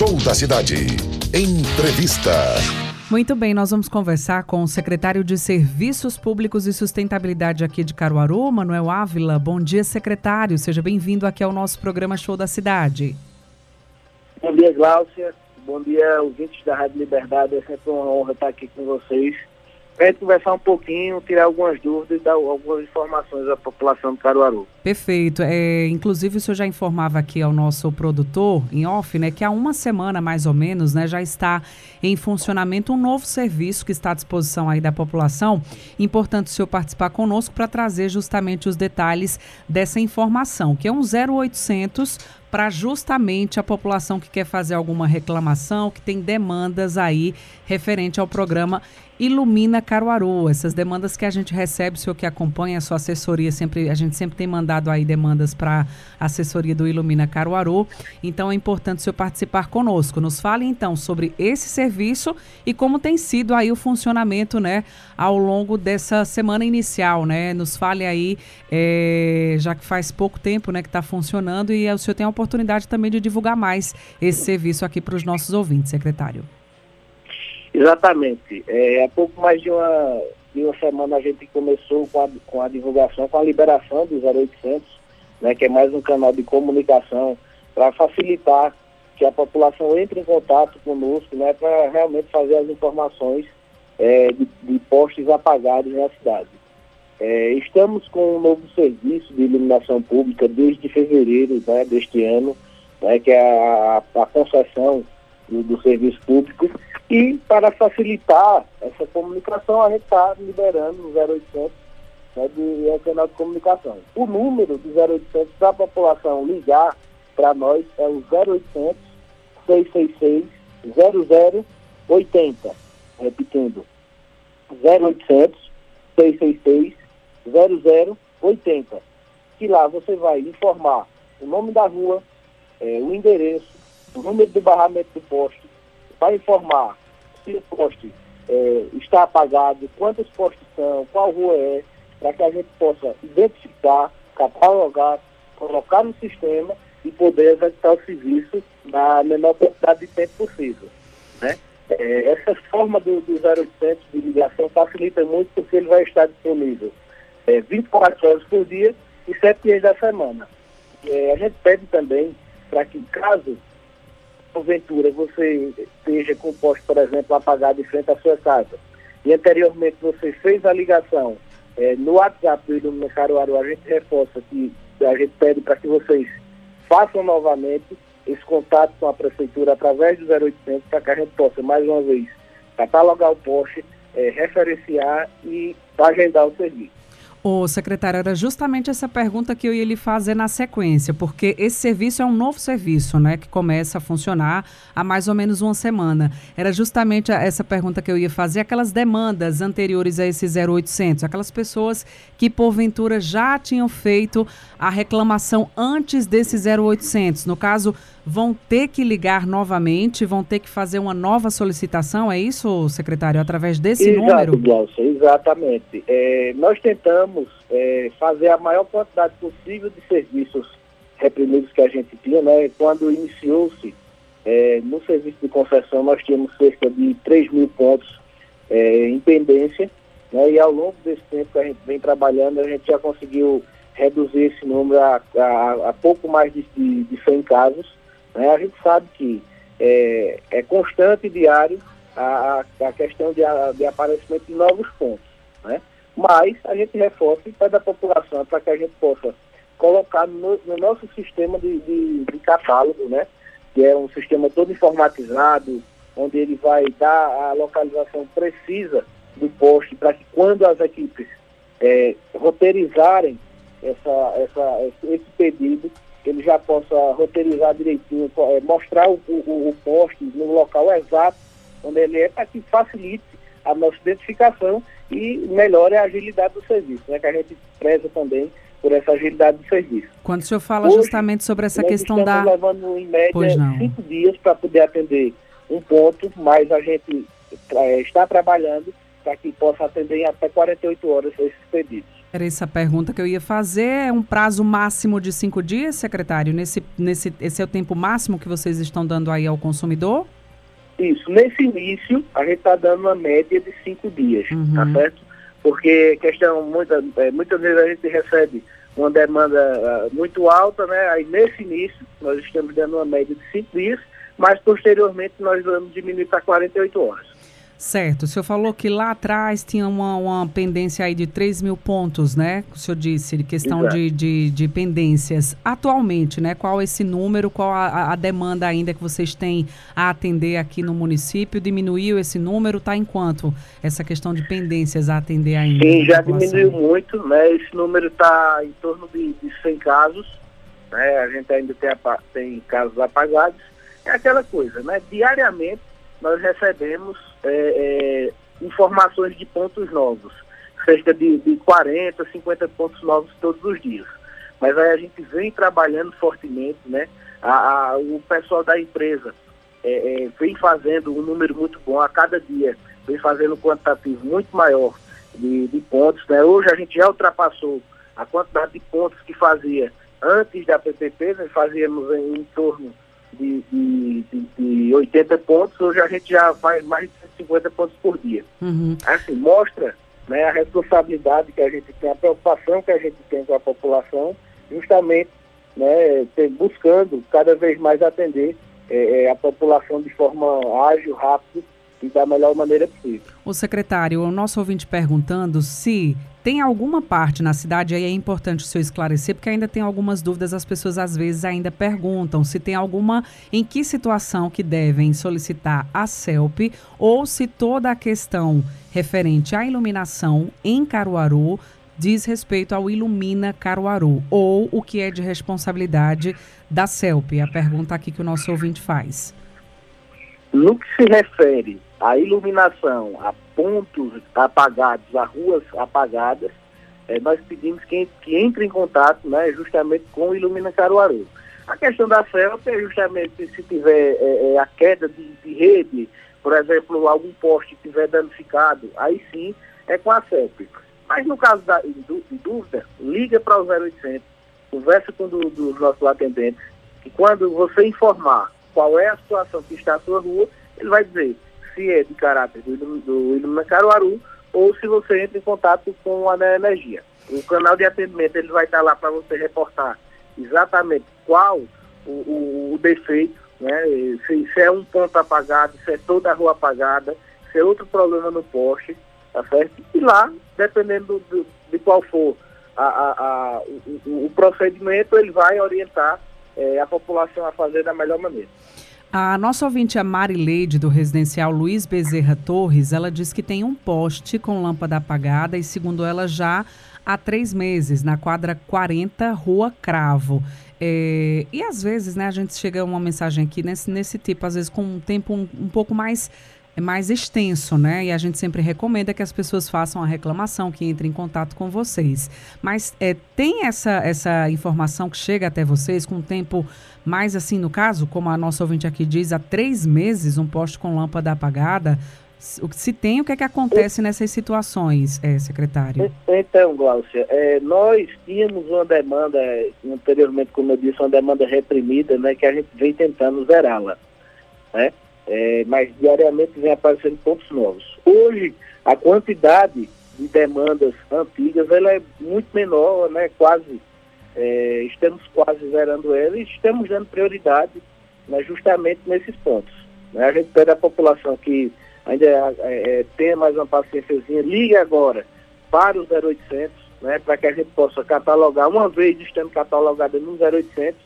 Show da Cidade. Entrevista. Muito bem, nós vamos conversar com o secretário de Serviços Públicos e Sustentabilidade aqui de Caruaru, Manuel Ávila. Bom dia, secretário. Seja bem-vindo aqui ao nosso programa Show da Cidade. Bom dia, Gláucia. Bom dia, ouvintes da Rádio Liberdade. É sempre uma honra estar aqui com vocês para gente conversar um pouquinho, tirar algumas dúvidas e dar algumas informações à população do Caruaru. Perfeito. É, inclusive, o senhor já informava aqui ao nosso produtor, em off, né, que há uma semana, mais ou menos, né, já está em funcionamento um novo serviço que está à disposição aí da população. Importante o senhor participar conosco para trazer justamente os detalhes dessa informação, que é um 0800 para justamente a população que quer fazer alguma reclamação, que tem demandas aí referente ao programa Ilumina Caruaru. Essas demandas que a gente recebe, o senhor que acompanha a sua assessoria, sempre a gente sempre tem mandado aí demandas para a assessoria do Ilumina Caruaru. Então é importante o senhor participar conosco. Nos fale então sobre esse serviço e como tem sido aí o funcionamento, né, ao longo dessa semana inicial, né? Nos fale aí, é, já que faz pouco tempo, né, que está funcionando e o senhor tem a oportunidade também de divulgar mais esse serviço aqui para os nossos ouvintes, secretário. Exatamente. É, há pouco mais de uma, de uma semana a gente começou com a, com a divulgação, com a liberação do 0800, né, que é mais um canal de comunicação para facilitar que a população entre em contato conosco, né, para realmente fazer as informações é, de, de, postes apagados na cidade. É, estamos com um novo serviço de iluminação pública desde fevereiro né, deste ano, né, que é a, a concessão do, do serviço público e para facilitar essa comunicação, a gente está liberando o 0800 né, de, é canal de comunicação. O número do 0800 para a população ligar para nós é o 0800 666 0080. Repetindo, 0800 666 0080. Que lá você vai informar o nome da rua, é, o endereço, o número do barramento do posto, vai informar se o poste é, está apagado, quantos postes são, qual rua é, para que a gente possa identificar, catalogar, colocar no sistema e poder executar o serviço na menor quantidade de tempo possível. Né? É, essa forma do, do 0800 de ligação facilita muito porque ele vai estar disponível é, 24 horas por dia e 7 dias da semana. É, a gente pede também para que, caso porventura você esteja com o poste, por exemplo, apagado em frente à sua casa, e anteriormente você fez a ligação é, no WhatsApp do Ilumina Caruaru, a gente reforça que a gente pede para que vocês façam novamente esse contato com a prefeitura através do 0800 para que a gente possa, mais uma vez, catalogar o poste, é, referenciar e agendar o serviço. O secretário, era justamente essa pergunta que eu ia lhe fazer na sequência, porque esse serviço é um novo serviço, né, que começa a funcionar há mais ou menos uma semana. Era justamente essa pergunta que eu ia fazer, aquelas demandas anteriores a esse 0800, aquelas pessoas que porventura já tinham feito a reclamação antes desse 0800. No caso, vão ter que ligar novamente, vão ter que fazer uma nova solicitação, é isso, secretário, através desse Exato, número? Glaucia, exatamente. É, nós tentamos é, fazer a maior quantidade possível de serviços reprimidos que a gente tinha, né? Quando iniciou-se é, no serviço de concessão, nós tínhamos cerca de 3 mil pontos é, em pendência, né? E ao longo desse tempo que a gente vem trabalhando, a gente já conseguiu reduzir esse número a, a, a pouco mais de, de, de 100 casos, né? A gente sabe que é, é constante e diário a, a questão de, a, de aparecimento de novos pontos. Né? Mas a gente reforça e pede à população para que a gente possa colocar no, no nosso sistema de, de, de, catálogo, né? que é um sistema todo informatizado, onde ele vai dar a localização precisa do poste para que quando as equipes é, roteirizarem essa, essa, esse pedido, ele já possa roteirizar direitinho, é, mostrar o, o, o poste no local exato onde ele é, para que facilite a nossa identificação e melhore a agilidade do serviço, né, que a gente preza também por essa agilidade do serviço. Quando o senhor fala Hoje, justamente sobre essa questão da... levando em média cinco dias para poder atender um ponto, mas a gente é, está trabalhando para que possa atender em até 48 horas esses pedidos. Era essa pergunta que eu ia fazer. É um prazo máximo de cinco dias, secretário? Nesse, nesse, esse é o tempo máximo que vocês estão dando aí ao consumidor? Isso. Nesse início, a gente está dando uma média de cinco dias, uhum. tá certo? Porque questão, muita, é, muitas vezes a gente recebe uma demanda uh, muito alta, né? Aí nesse início, nós estamos dando uma média de cinco dias, mas posteriormente nós vamos diminuir para 48 horas. Certo. O senhor falou que lá atrás tinha uma, uma pendência aí de 3 mil pontos, né? O senhor disse, questão de, de, de, pendências. Atualmente, né? Qual esse número, qual a, a, demanda ainda que vocês têm a atender aqui no município? Diminuiu esse número? Está em quanto essa questão de pendências a atender ainda? Sim, já diminuiu muito, né? Esse número está em torno de, de 100 casos, né? A gente ainda tem, tem casos apagados. É aquela coisa, né? Diariamente nós recebemos é, é, informações de pontos novos, cerca de, de 40, 50 pontos novos todos os dias. Mas aí a gente vem trabalhando fortemente, né? A, a, o pessoal da empresa é, é, vem fazendo um número muito bom a cada dia, vem fazendo um quantitativo muito maior de, de pontos. Né? Hoje a gente já ultrapassou a quantidade de pontos que fazia antes da PPP, nós fazíamos em, em torno de, de, de, de 80 pontos, hoje a gente já faz mais de 150 pontos por dia. Uhum. Assim, mostra né, a responsabilidade que a gente tem, a preocupação que a gente tem com a população, justamente né, buscando cada vez mais atender é, a população de forma ágil, rápida e da melhor maneira possível. O secretário, o nosso ouvinte perguntando se tem alguma parte na cidade, aí é importante o senhor esclarecer, porque ainda tem algumas dúvidas, as pessoas às vezes ainda perguntam se tem alguma, em que situação que devem solicitar a CELP, ou se toda a questão referente à iluminação em Caruaru diz respeito ao Ilumina Caruaru, ou o que é de responsabilidade da CELP. A pergunta aqui que o nosso ouvinte faz. No que se refere à iluminação, a pontos apagados, a ruas apagadas, é, nós pedimos que, que entre em contato né, justamente com o Ilumina Caruaru. A questão da CELP é justamente se tiver é, a queda de, de, rede, por exemplo, algum poste estiver danificado, aí sim é com a CELP. Mas no caso da, de, de dúvida, liga para o 0800, conversa com um dos nossos atendentes, que quando você informar qual é a situação que está na sua rua, ele vai dizer se é de caráter do, do Ilumina Caruaru ou se você entra em contato com a Energia. O canal de atendimento ele vai estar lá para você reportar exatamente qual o, o, o defeito, né? Se, se, é um ponto apagado, se é toda a rua apagada, se é outro problema no poste, tá certo? E lá, dependendo do, de qual for a, a, a, o, o, procedimento, ele vai orientar é, a população a fazer da melhor maneira. A nossa ouvinte, a Marileide, do residencial Luiz Bezerra Torres, ela diz que tem um poste com lâmpada apagada e, segundo ela, já há três meses, na quadra 40, Rua Cravo. É, e às vezes, né, a gente chega uma mensagem aqui nesse, nesse tipo, às vezes com um tempo um, um pouco mais é mais extenso, né? E a gente sempre recomenda que as pessoas façam a reclamação, que entrem em contato com vocês. Mas é, tem essa, essa informação que chega até vocês com um tempo mais assim, no caso, como a nossa ouvinte aqui diz, há três meses um poste com lâmpada apagada. Se tem, o que é que acontece nessas situações, é, secretário? Então, Glaucia, é, nós tínhamos uma demanda, anteriormente, como eu disse, uma demanda reprimida, né, que a gente vem tentando zerá-la, né? É, mas diariamente vem aparecendo pontos novos. Hoje, a quantidade de demandas antigas ela é muito menor, né? quase, é, estamos quase zerando ela e estamos dando prioridade né, justamente nesses pontos. Né? A gente pede à população que ainda é, é, tenha mais uma paciênciazinha, ligue agora para o 0800, né, para que a gente possa catalogar, uma vez estando catalogado no 0800,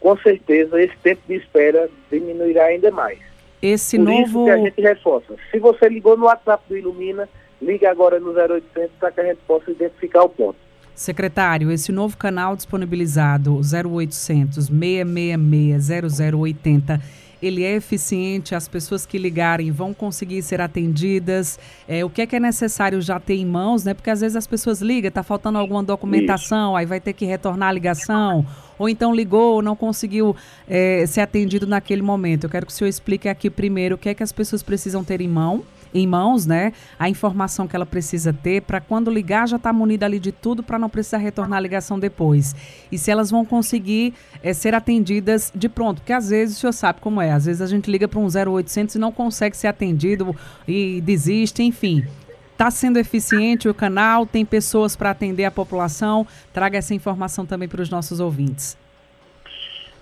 com certeza esse tempo de espera diminuirá ainda mais. Esse Por novo. Isso que a gente reforça. Se você ligou no WhatsApp do Ilumina, ligue agora no 0800 para que a gente possa identificar o ponto. Secretário, esse novo canal disponibilizado, 0800 666 0080, ele é eficiente? As pessoas que ligarem vão conseguir ser atendidas? É, o que é que é necessário já ter em mãos, né? Porque às vezes as pessoas ligam, está faltando alguma documentação, Isso. aí vai ter que retornar a ligação ou então ligou ou não conseguiu é, ser atendido naquele momento. Eu quero que o senhor explique aqui primeiro o que é que as pessoas precisam ter em mão em mãos, né? A informação que ela precisa ter para quando ligar já estar tá munida ali de tudo para não precisar retornar a ligação depois. E se elas vão conseguir é, ser atendidas de pronto, porque às vezes o senhor sabe como é, às vezes a gente liga para um 0800 e não consegue ser atendido e desiste, enfim. Está sendo eficiente o canal? Tem pessoas para atender a população? Traga essa informação também para os nossos ouvintes.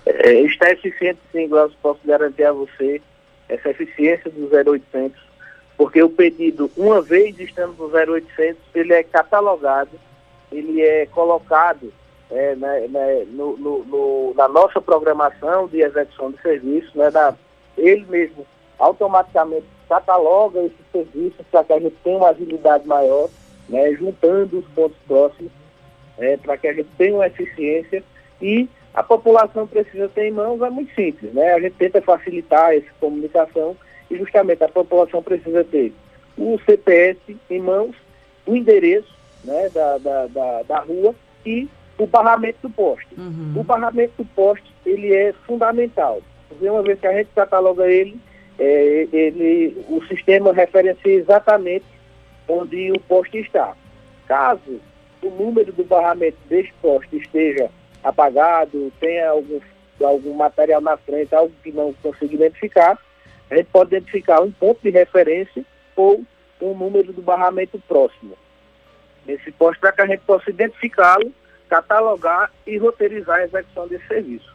É, está eficiente sim, Glaucio, posso garantir a você essa eficiência do 0800, porque o pedido, uma vez estando no 0800, ele é catalogado, ele é colocado é, né, né, no, no, no, na nossa programação de execução de serviço, né, da, ele mesmo automaticamente cataloga esses serviços para que a gente tenha uma agilidade maior, né, juntando os pontos próximos, é, para que a gente tenha uma eficiência e a população precisa ter em mãos, é muito simples, né? A gente tenta facilitar essa comunicação e justamente a população precisa ter o CPS em mãos, o endereço né, da, da, da, da rua e o barramento do poste. Uhum. O barramento do poste, ele é fundamental. Uma vez que a gente cataloga ele, é, ele, o sistema referencia exatamente onde o poste está. Caso o número do barramento deste poste esteja apagado, tenha algum, algum material na frente, algo que não consiga identificar, a gente pode identificar um ponto de referência ou um número do barramento próximo. Nesse poste, para que a gente possa identificá-lo, catalogar e roteirizar a execução desse serviço.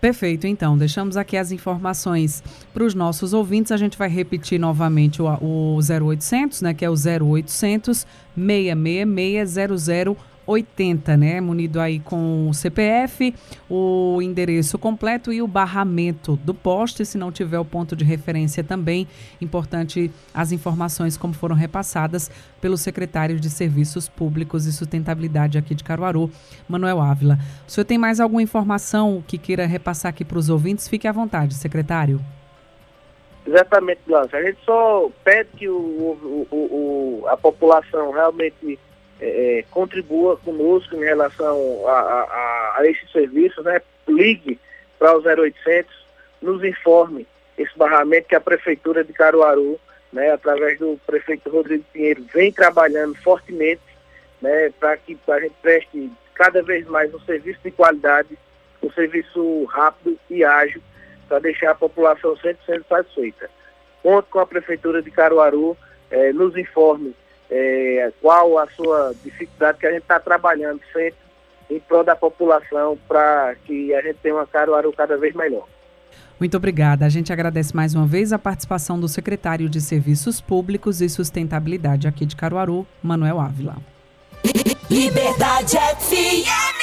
Perfeito, então, deixamos aqui as informações para os nossos ouvintes. A gente vai repetir novamente o, o 0800, né, que é o 0800 666 80, né? Munido aí com o CPF, o endereço completo e o barramento do poste, se não tiver o ponto de referência também. Importante as informações como foram repassadas pelo secretário de Serviços Públicos e Sustentabilidade aqui de Caruaru, Manuel Ávila. O senhor tem mais alguma informação que queira repassar aqui para os ouvintes? Fique à vontade, secretário. Exatamente, Glaucio. A gente só pede que o, o, o, a população realmente é, contribua conosco em relação a, a, a esses serviços, né? ligue para o 0800, nos informe esse barramento que a Prefeitura de Caruaru, né, através do prefeito Rodrigo Pinheiro, vem trabalhando fortemente né, para que a gente preste cada vez mais um serviço de qualidade, um serviço rápido e ágil, para deixar a população 100% satisfeita. Conto com a Prefeitura de Caruaru, eh, nos informe é, qual a sua dificuldade que a gente está trabalhando sempre em prol da população para que a gente tenha uma Caruaru cada vez melhor. Muito obrigada. A gente agradece mais uma vez a participação do secretário de Serviços Públicos e Sustentabilidade aqui de Caruaru, Manuel Ávila. Liberdade FM.